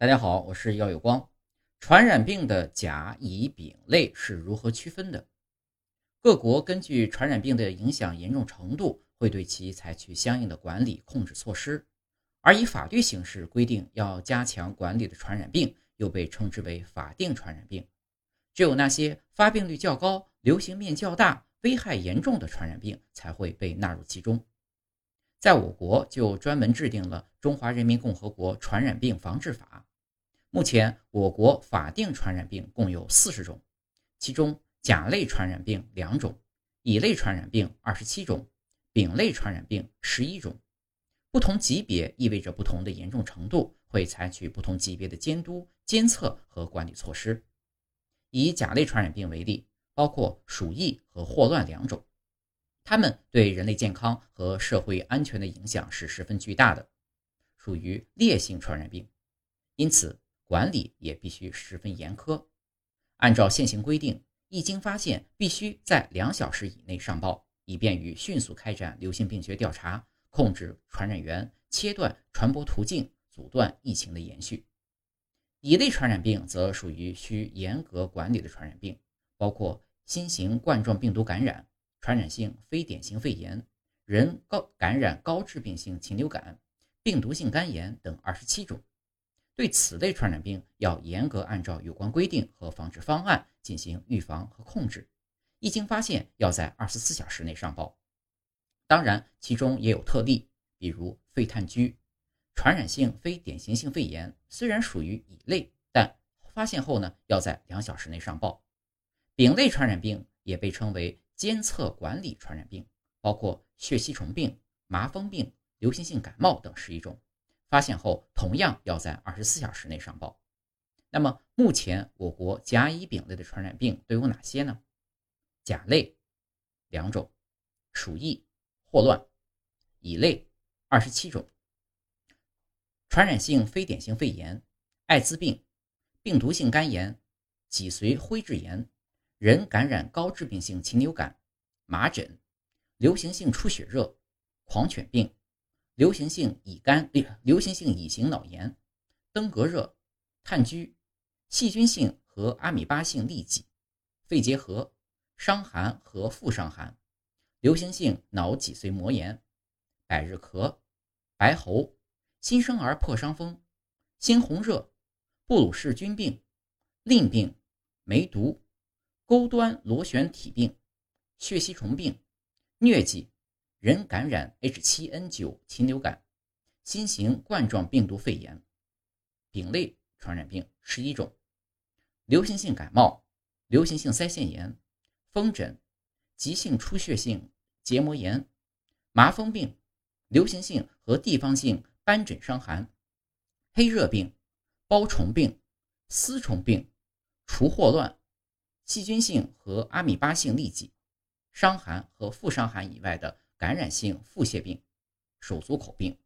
大家好，我是耀有光。传染病的甲、乙、丙类是如何区分的？各国根据传染病的影响严重程度，会对其采取相应的管理控制措施。而以法律形式规定要加强管理的传染病，又被称之为法定传染病。只有那些发病率较高、流行面较大、危害严重的传染病才会被纳入其中。在我国就专门制定了《中华人民共和国传染病防治法》。目前，我国法定传染病共有四十种，其中甲类传染病两种，乙类传染病二十七种，丙类传染病十一种。不同级别意味着不同的严重程度，会采取不同级别的监督、监测和管理措施。以甲类传染病为例，包括鼠疫和霍乱两种。它们对人类健康和社会安全的影响是十分巨大的，属于烈性传染病，因此管理也必须十分严苛。按照现行规定，一经发现，必须在两小时以内上报，以便于迅速开展流行病学调查，控制传染源，切断传播途径，阻断疫情的延续。乙类传染病则属于需严格管理的传染病，包括新型冠状病毒感染。传染性非典型肺炎、人高感染高致病性禽流感、病毒性肝炎等二十七种。对此类传染病，要严格按照有关规定和防治方案进行预防和控制。一经发现，要在二十四小时内上报。当然，其中也有特例，比如肺炭疽。传染性非典型性肺炎虽然属于乙类，但发现后呢，要在两小时内上报。丙类传染病也被称为。监测管理传染病包括血吸虫病、麻风病、流行性感冒等十一种，发现后同样要在二十四小时内上报。那么目前我国甲、乙、丙类的传染病都有哪些呢？甲类两种，鼠疫、霍乱；乙类二十七种，传染性非典型肺炎、艾滋病、病毒性肝炎、脊髓灰质炎。人感染高致病性禽流感、麻疹、流行性出血热、狂犬病、流行性乙肝、流行性乙型脑炎、登革热、炭疽、细菌性和阿米巴性痢疾、肺结核、伤寒和副伤寒、流行性脑脊髓膜炎、百日咳、白喉、新生儿破伤风、猩红热、布鲁氏菌病、淋病、梅毒。钩端螺旋体病、血吸虫病、疟疾、人感染 H7N9 禽流感、新型冠状病毒肺炎、丙类传染病十一种、流行性感冒、流行性腮腺炎、风疹、急性出血性结膜炎、麻风病、流行性和地方性斑疹伤寒、黑热病、包虫病、丝虫病、除霍乱。细菌性和阿米巴性痢疾、伤寒和副伤寒以外的感染性腹泻病、手足口病。